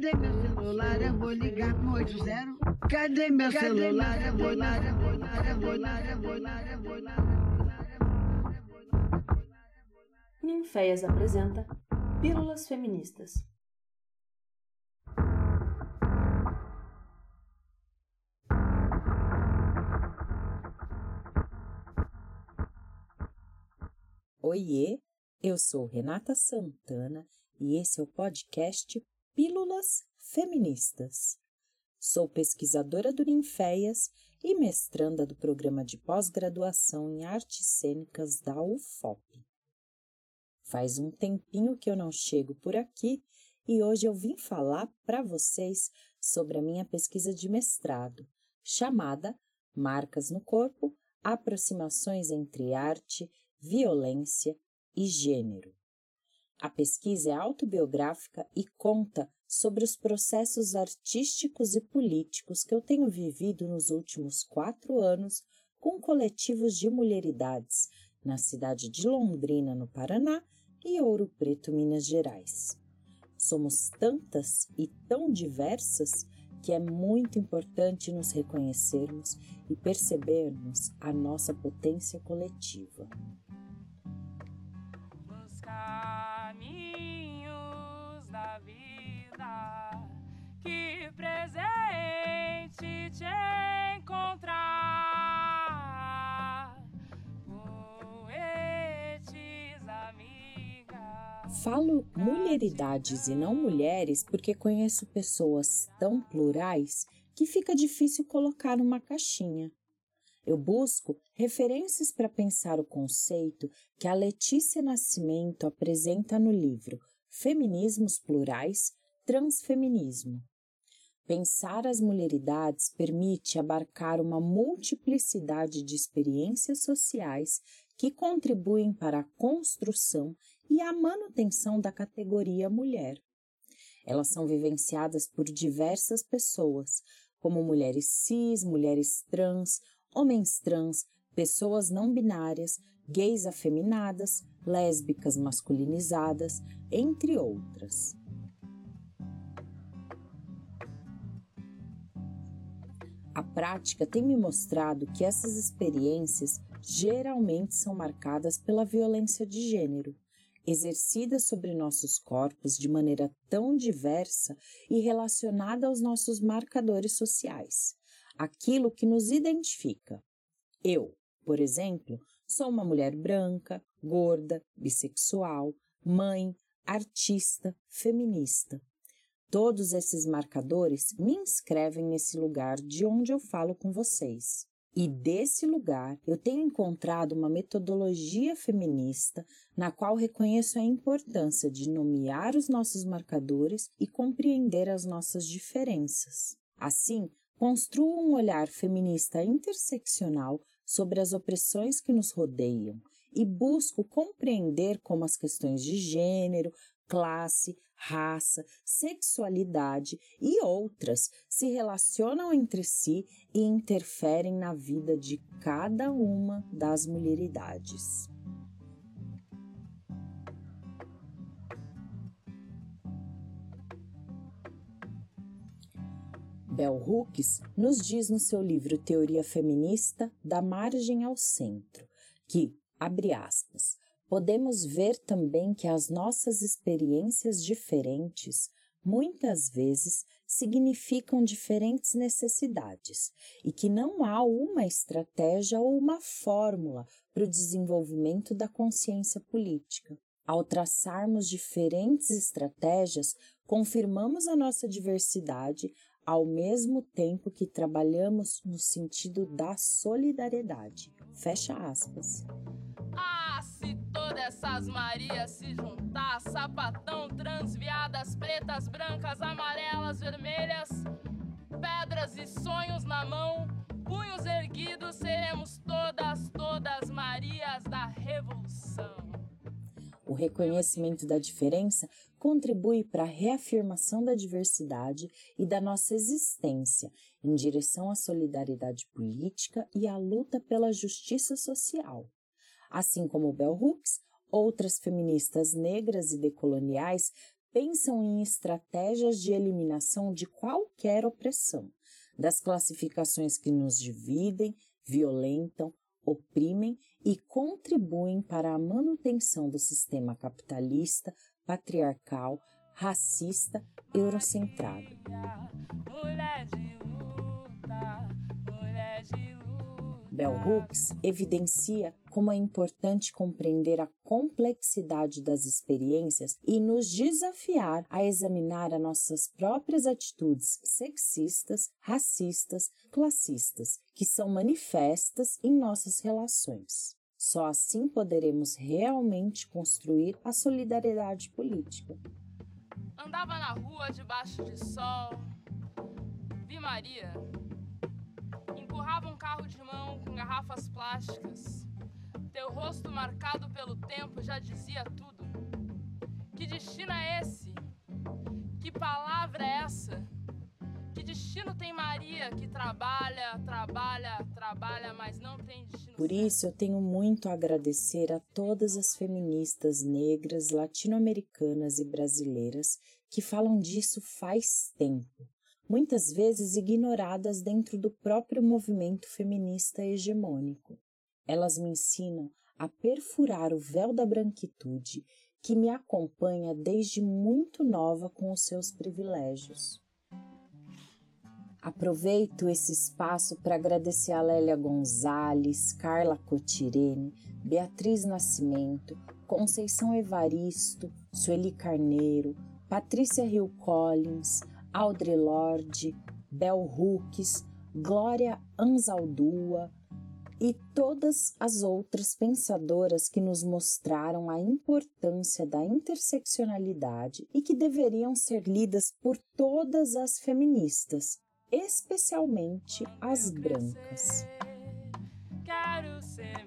Cadê meu celular? Eu vou ligar no 80. Cadê meu celular? Eu vou ligar, eu vou ligar, eu vou ligar, eu vou ligar, eu vou ligar. Ninféias apresenta Pílulas Feministas. Oiê, eu sou Renata Santana e esse é o podcast Pílulas Feministas. Sou pesquisadora do Ninféias e mestranda do programa de pós-graduação em artes cênicas da UFOP. Faz um tempinho que eu não chego por aqui e hoje eu vim falar para vocês sobre a minha pesquisa de mestrado, chamada Marcas no Corpo Aproximações entre Arte, Violência e Gênero. A pesquisa é autobiográfica e conta sobre os processos artísticos e políticos que eu tenho vivido nos últimos quatro anos com coletivos de mulheridades na cidade de Londrina, no Paraná, e Ouro Preto, Minas Gerais. Somos tantas e tão diversas que é muito importante nos reconhecermos e percebermos a nossa potência coletiva. Te encontrar. Poetes, amiga. Falo mulheridades e não mulheres porque conheço pessoas tão plurais que fica difícil colocar numa caixinha. Eu busco referências para pensar o conceito que a Letícia Nascimento apresenta no livro Feminismos Plurais transfeminismo. Pensar as mulheridades permite abarcar uma multiplicidade de experiências sociais que contribuem para a construção e a manutenção da categoria mulher. Elas são vivenciadas por diversas pessoas, como mulheres cis, mulheres trans, homens trans, pessoas não binárias, gays afeminadas, lésbicas masculinizadas, entre outras. A prática tem me mostrado que essas experiências geralmente são marcadas pela violência de gênero, exercida sobre nossos corpos de maneira tão diversa e relacionada aos nossos marcadores sociais, aquilo que nos identifica. Eu, por exemplo, sou uma mulher branca, gorda, bissexual, mãe, artista, feminista. Todos esses marcadores me inscrevem nesse lugar de onde eu falo com vocês. E desse lugar eu tenho encontrado uma metodologia feminista na qual reconheço a importância de nomear os nossos marcadores e compreender as nossas diferenças. Assim, construo um olhar feminista interseccional sobre as opressões que nos rodeiam e busco compreender como as questões de gênero, classe, raça, sexualidade e outras se relacionam entre si e interferem na vida de cada uma das mulheridades. Bell Hooks nos diz no seu livro Teoria Feminista, da margem ao centro, que, abre aspas, podemos ver também que as nossas experiências diferentes muitas vezes significam diferentes necessidades e que não há uma estratégia ou uma fórmula para o desenvolvimento da consciência política. Ao traçarmos diferentes estratégias, confirmamos a nossa diversidade ao mesmo tempo que trabalhamos no sentido da solidariedade. Fecha aspas. Essas Marias se juntar, sapatão, transviadas, pretas, brancas, amarelas, vermelhas, pedras e sonhos na mão, punhos erguidos, seremos todas, todas Marias da Revolução. O reconhecimento da diferença contribui para a reafirmação da diversidade e da nossa existência em direção à solidariedade política e à luta pela justiça social. Assim como Bell Hooks, outras feministas negras e decoloniais pensam em estratégias de eliminação de qualquer opressão, das classificações que nos dividem, violentam, oprimem e contribuem para a manutenção do sistema capitalista, patriarcal, racista, eurocentrado. Bell Hooks evidencia como é importante compreender a complexidade das experiências e nos desafiar a examinar as nossas próprias atitudes sexistas, racistas, classistas, que são manifestas em nossas relações. Só assim poderemos realmente construir a solidariedade política. Andava na rua debaixo de sol, vi Maria empurrava um carro de mão com garrafas plásticas. Marcado pelo tempo já dizia tudo. Que destino é esse? Que palavra é essa? Que destino tem Maria que trabalha, trabalha, trabalha, mas não tem destino? Por isso eu tenho muito a agradecer a todas as feministas negras, latino-americanas e brasileiras que falam disso faz tempo muitas vezes ignoradas dentro do próprio movimento feminista hegemônico. Elas me ensinam a perfurar o véu da branquitude que me acompanha desde muito nova com os seus privilégios. Aproveito esse espaço para agradecer a Lélia Gonzalez, Carla Cotirene, Beatriz Nascimento, Conceição Evaristo, Sueli Carneiro, Patrícia Hill Collins, Audre Lorde, Bell Hooks, Glória Anzaldúa e todas as outras pensadoras que nos mostraram a importância da interseccionalidade e que deveriam ser lidas por todas as feministas, especialmente as brancas. Quero ser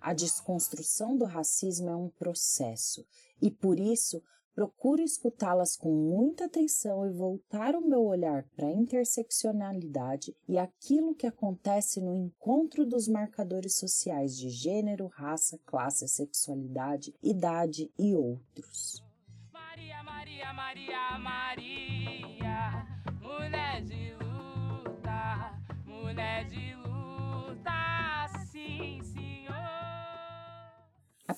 A desconstrução do racismo é um processo e por isso procuro escutá-las com muita atenção e voltar o meu olhar para a interseccionalidade e aquilo que acontece no encontro dos marcadores sociais de gênero, raça, classe, sexualidade, idade e outros. Maria, Maria, Maria, Maria, mulher de luta, mulher de luta,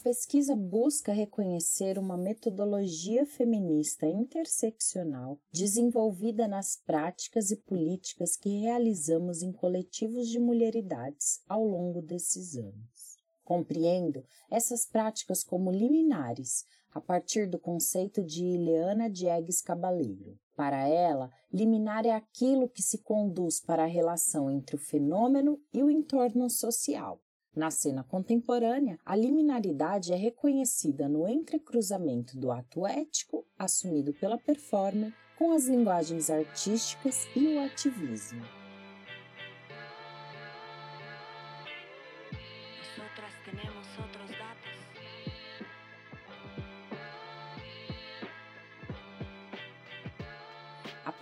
pesquisa busca reconhecer uma metodologia feminista interseccional desenvolvida nas práticas e políticas que realizamos em coletivos de mulheridades ao longo desses anos. Compreendo essas práticas como liminares, a partir do conceito de Ileana Diegues Cabaleiro. Para ela, liminar é aquilo que se conduz para a relação entre o fenômeno e o entorno social. Na cena contemporânea, a liminaridade é reconhecida no entrecruzamento do ato ético, assumido pela performer, com as linguagens artísticas e o ativismo.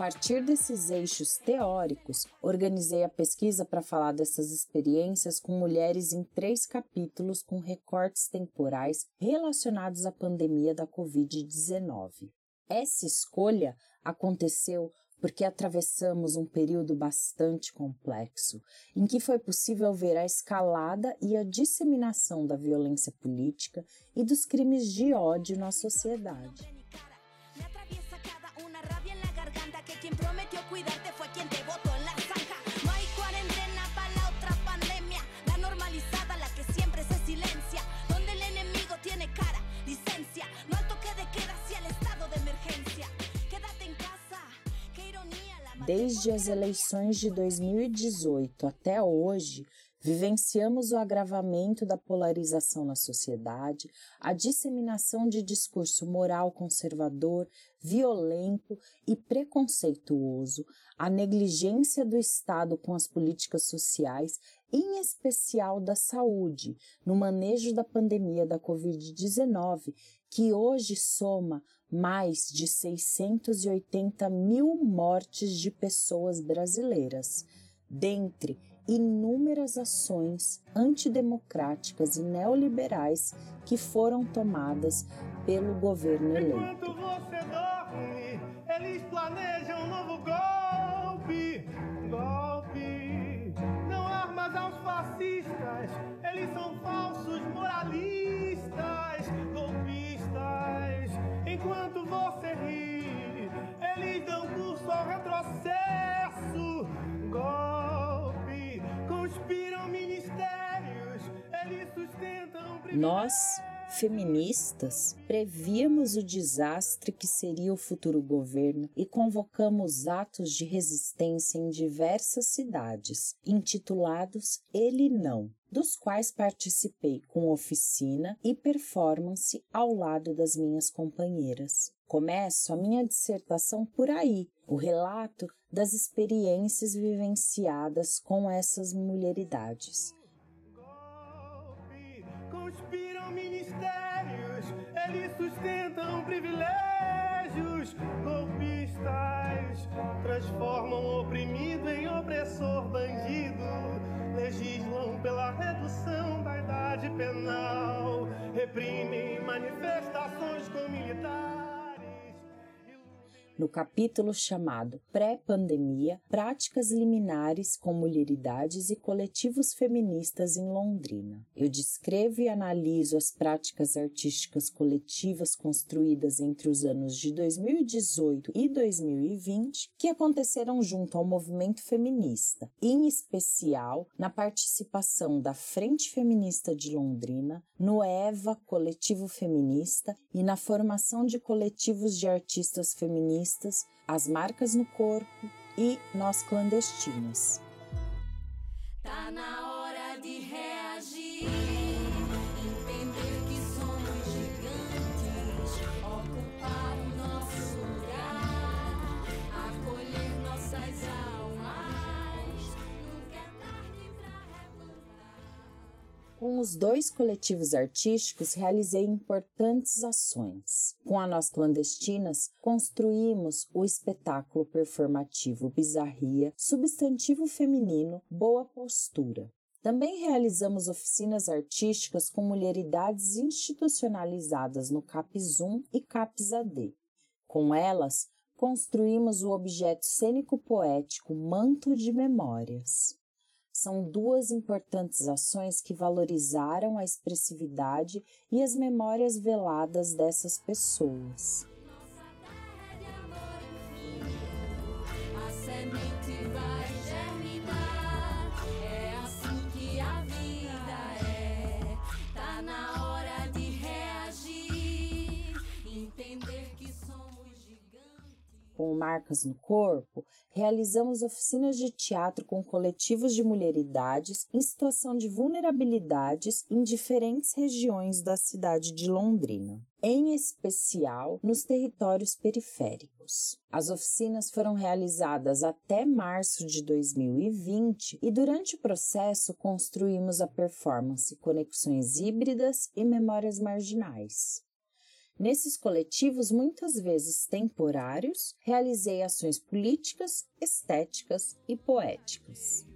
Partir desses eixos teóricos, organizei a pesquisa para falar dessas experiências com mulheres em três capítulos com recortes temporais relacionados à pandemia da Covid-19. Essa escolha aconteceu porque atravessamos um período bastante complexo, em que foi possível ver a escalada e a disseminação da violência política e dos crimes de ódio na sociedade. Desde as eleições de 2018 até hoje, Vivenciamos o agravamento da polarização na sociedade, a disseminação de discurso moral conservador, violento e preconceituoso, a negligência do Estado com as políticas sociais, em especial da saúde, no manejo da pandemia da Covid-19, que hoje soma mais de 680 mil mortes de pessoas brasileiras, dentre inúmeras ações antidemocráticas e neoliberais que foram tomadas pelo governo eleito. Enquanto você dorme, eles planejam um novo golpe. Nós, feministas, prevíamos o desastre que seria o futuro governo e convocamos atos de resistência em diversas cidades, intitulados Ele Não, dos quais participei com oficina e performance ao lado das minhas companheiras. Começo a minha dissertação por aí, o relato das experiências vivenciadas com essas mulheridades. Conspiram ministérios, eles sustentam privilégios. Golpistas transformam oprimido em opressor bandido. Legislam pela redução da idade penal. Reprimem manifestações com militares. No capítulo chamado Pré-Pandemia Práticas Liminares com Mulheridades e Coletivos Feministas em Londrina. Eu descrevo e analiso as práticas artísticas coletivas construídas entre os anos de 2018 e 2020 que aconteceram junto ao movimento feminista, em especial na participação da Frente Feminista de Londrina, no EVA Coletivo Feminista e na formação de coletivos de artistas feministas as marcas no corpo e nós clandestinas. Tá na hora Com os dois coletivos artísticos, realizei importantes ações. Com a Nós Clandestinas, construímos o espetáculo performativo Bizarria, substantivo feminino, Boa Postura. Também realizamos oficinas artísticas com mulheridades institucionalizadas no CAPS 1 e CAPS AD. Com elas, construímos o objeto cênico poético Manto de Memórias. São duas importantes ações que valorizaram a expressividade e as memórias veladas dessas pessoas. Com Marcas no Corpo, realizamos oficinas de teatro com coletivos de mulheridades em situação de vulnerabilidades em diferentes regiões da cidade de Londrina, em especial nos territórios periféricos. As oficinas foram realizadas até março de 2020 e, durante o processo, construímos a performance Conexões Híbridas e Memórias Marginais. Nesses coletivos, muitas vezes temporários, realizei ações políticas, estéticas e poéticas.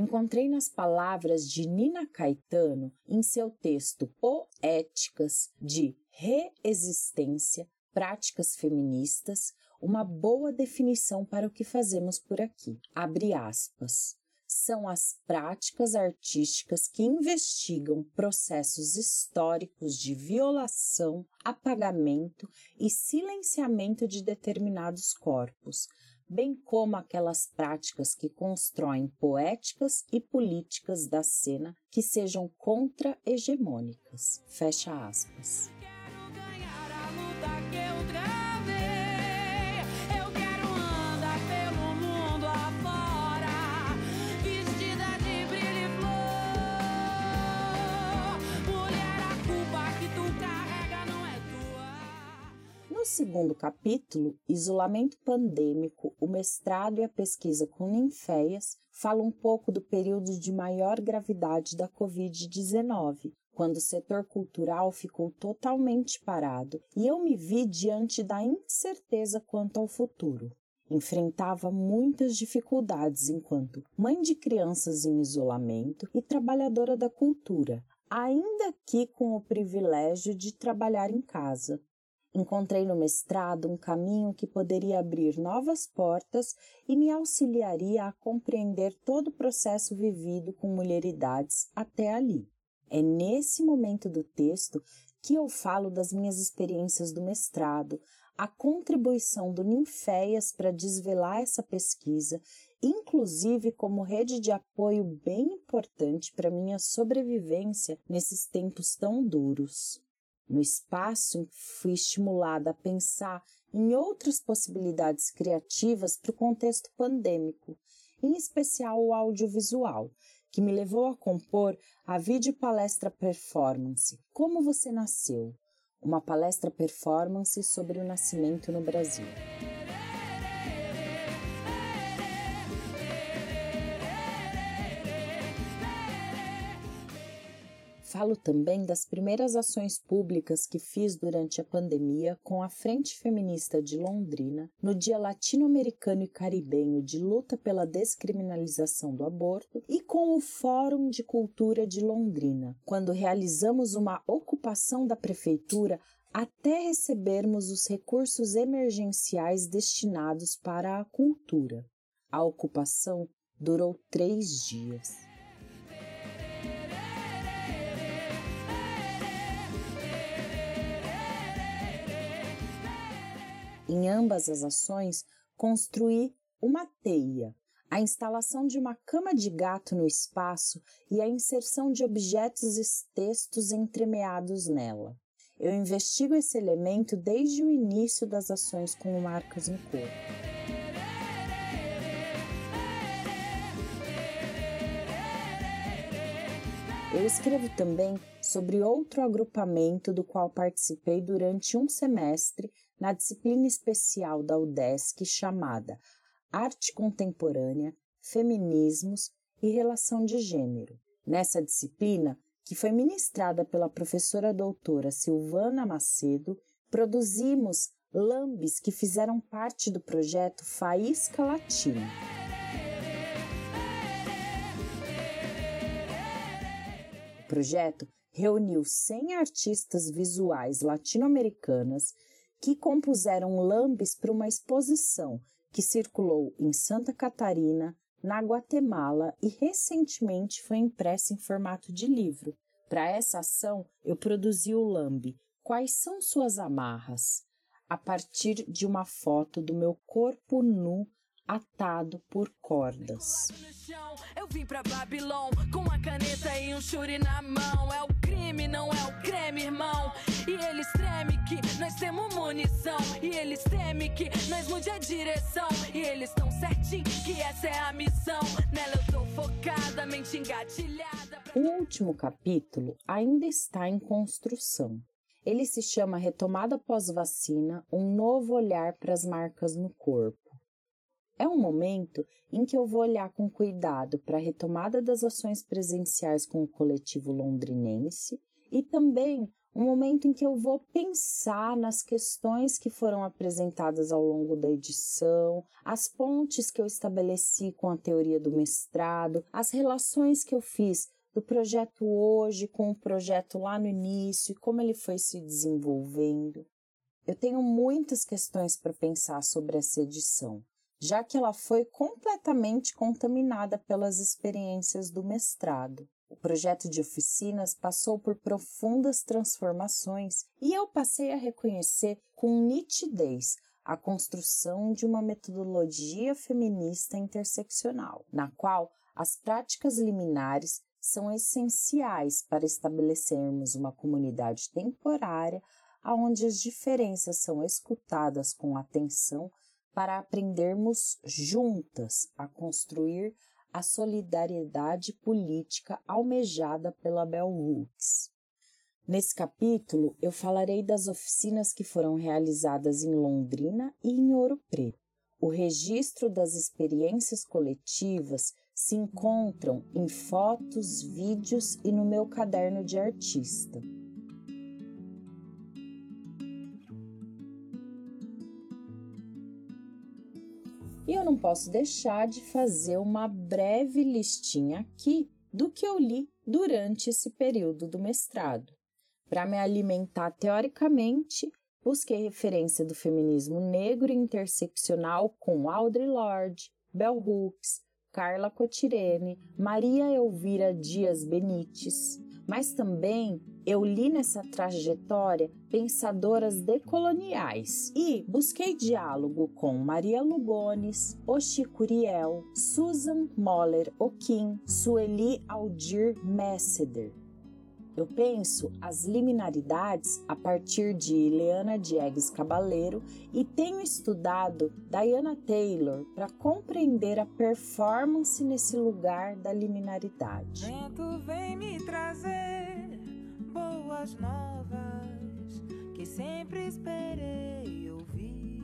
Encontrei nas palavras de Nina Caetano em seu texto Poéticas de Reexistência, Práticas Feministas, uma boa definição para o que fazemos por aqui. Abre aspas. São as práticas artísticas que investigam processos históricos de violação, apagamento e silenciamento de determinados corpos, bem como aquelas práticas que constroem poéticas e políticas da cena que sejam contra-hegemônicas. Fecha aspas. Segundo capítulo, Isolamento Pandêmico, o mestrado e a pesquisa com ninféias, fala um pouco do período de maior gravidade da Covid-19, quando o setor cultural ficou totalmente parado e eu me vi diante da incerteza quanto ao futuro. Enfrentava muitas dificuldades enquanto mãe de crianças em isolamento e trabalhadora da cultura, ainda que com o privilégio de trabalhar em casa, Encontrei no mestrado um caminho que poderia abrir novas portas e me auxiliaria a compreender todo o processo vivido com mulheridades até ali. É nesse momento do texto que eu falo das minhas experiências do mestrado, a contribuição do Ninféias para desvelar essa pesquisa, inclusive como rede de apoio bem importante para minha sobrevivência nesses tempos tão duros. No espaço, fui estimulada a pensar em outras possibilidades criativas para o contexto pandêmico, em especial o audiovisual, que me levou a compor a videopalestra performance Como Você Nasceu, uma palestra performance sobre o nascimento no Brasil. Falo também das primeiras ações públicas que fiz durante a pandemia com a Frente Feminista de Londrina no Dia Latino-Americano e Caribenho de Luta pela Descriminalização do Aborto e com o Fórum de Cultura de Londrina, quando realizamos uma ocupação da prefeitura até recebermos os recursos emergenciais destinados para a cultura. A ocupação durou três dias. Em ambas as ações, construí uma teia, a instalação de uma cama de gato no espaço e a inserção de objetos e textos entremeados nela. Eu investigo esse elemento desde o início das ações com marcas no corpo. Eu escrevo também sobre outro agrupamento do qual participei durante um semestre na disciplina especial da UDESC chamada Arte Contemporânea, Feminismos e Relação de Gênero. Nessa disciplina, que foi ministrada pela professora doutora Silvana Macedo, produzimos lambes que fizeram parte do projeto Faísca Latina. O projeto reuniu 100 artistas visuais latino-americanas que compuseram lambes para uma exposição que circulou em Santa Catarina, na Guatemala e recentemente foi impressa em formato de livro. Para essa ação, eu produzi o lambe Quais são suas amarras? a partir de uma foto do meu corpo nu atado por cordas. Eu vim pra Babilão com uma caneta e um churi na mão. É o crime, não é o creme, irmão. E eles tremem que nós temos munição. E eles temem que nós mude a direção. E eles tão certinho que essa é a missão. Nela eu tô focada, mente engatilhada. Pra... O último capítulo ainda está em construção. Ele se chama Retomada pós-vacina, um novo olhar para as marcas no corpo. É um momento em que eu vou olhar com cuidado para a retomada das ações presenciais com o coletivo londrinense e também um momento em que eu vou pensar nas questões que foram apresentadas ao longo da edição, as pontes que eu estabeleci com a teoria do mestrado, as relações que eu fiz do projeto hoje com o projeto lá no início e como ele foi se desenvolvendo. Eu tenho muitas questões para pensar sobre essa edição já que ela foi completamente contaminada pelas experiências do mestrado. O projeto de oficinas passou por profundas transformações e eu passei a reconhecer com nitidez a construção de uma metodologia feminista interseccional, na qual as práticas liminares são essenciais para estabelecermos uma comunidade temporária onde as diferenças são escutadas com atenção para aprendermos juntas a construir a solidariedade política almejada pela Bell Hooks. Nesse capítulo, eu falarei das oficinas que foram realizadas em Londrina e em Ouro Preto. O registro das experiências coletivas se encontram em fotos, vídeos e no meu caderno de artista. Não posso deixar de fazer uma breve listinha aqui do que eu li durante esse período do mestrado. Para me alimentar teoricamente, busquei referência do feminismo negro interseccional com Audre Lorde, Bell Hooks, Carla Cotirene, Maria Elvira Dias Benites, mas também eu li nessa trajetória pensadoras decoloniais e busquei diálogo com Maria Lugones, Oxi Curiel, Susan Moller Okin, Sueli Aldir Messeder, eu penso as liminaridades a partir de Leana Diegues Cabaleiro e tenho estudado Diana Taylor para compreender a performance nesse lugar da liminaridade. Vento vem me trazer boas novas que sempre esperei ouvir.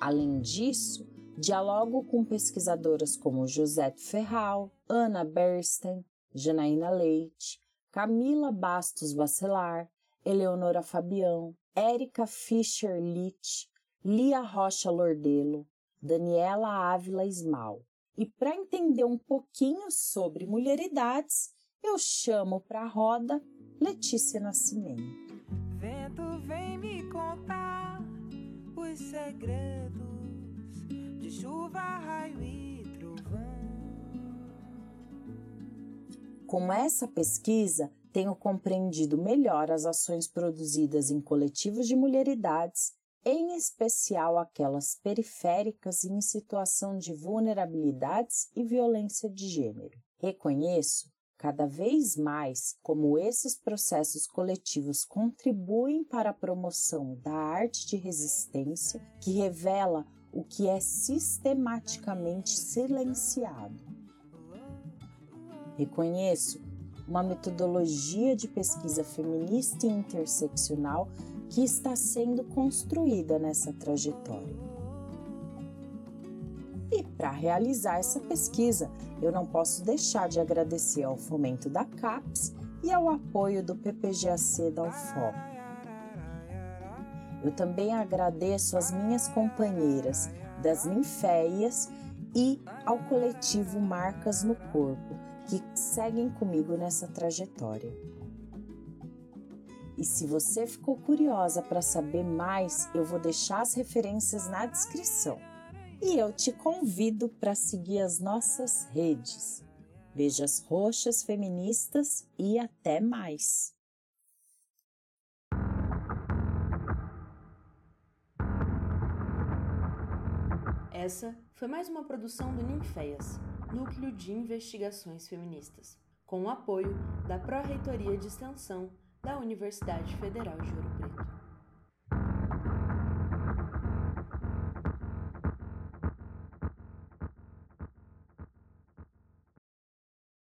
Além disso, dialogo com pesquisadoras como Josette Ferral, Ana Bernstein, Janaína Leite, Camila Bastos Bacelar, Eleonora Fabião, Érica Fischer Litt, Lia Rocha Lordelo, Daniela Ávila Ismal. E para entender um pouquinho sobre mulheridades, eu chamo para a roda Letícia Nascimento. Vento vem me contar os segredos de chuva, raio e Com essa pesquisa, tenho compreendido melhor as ações produzidas em coletivos de mulheridades, em especial aquelas periféricas e em situação de vulnerabilidades e violência de gênero. Reconheço cada vez mais como esses processos coletivos contribuem para a promoção da arte de resistência que revela o que é sistematicamente silenciado. Reconheço uma metodologia de pesquisa feminista e interseccional que está sendo construída nessa trajetória. Para realizar essa pesquisa, eu não posso deixar de agradecer ao fomento da CAPES e ao apoio do PPGAC da UFOP. Eu também agradeço às minhas companheiras das Ninféias e ao coletivo Marcas no Corpo, que seguem comigo nessa trajetória. E se você ficou curiosa para saber mais, eu vou deixar as referências na descrição. E eu te convido para seguir as nossas redes. Vejas Roxas Feministas e até mais! Essa foi mais uma produção do Ninféias, Núcleo de Investigações Feministas, com o apoio da Pró-Reitoria de Extensão da Universidade Federal de Ouro.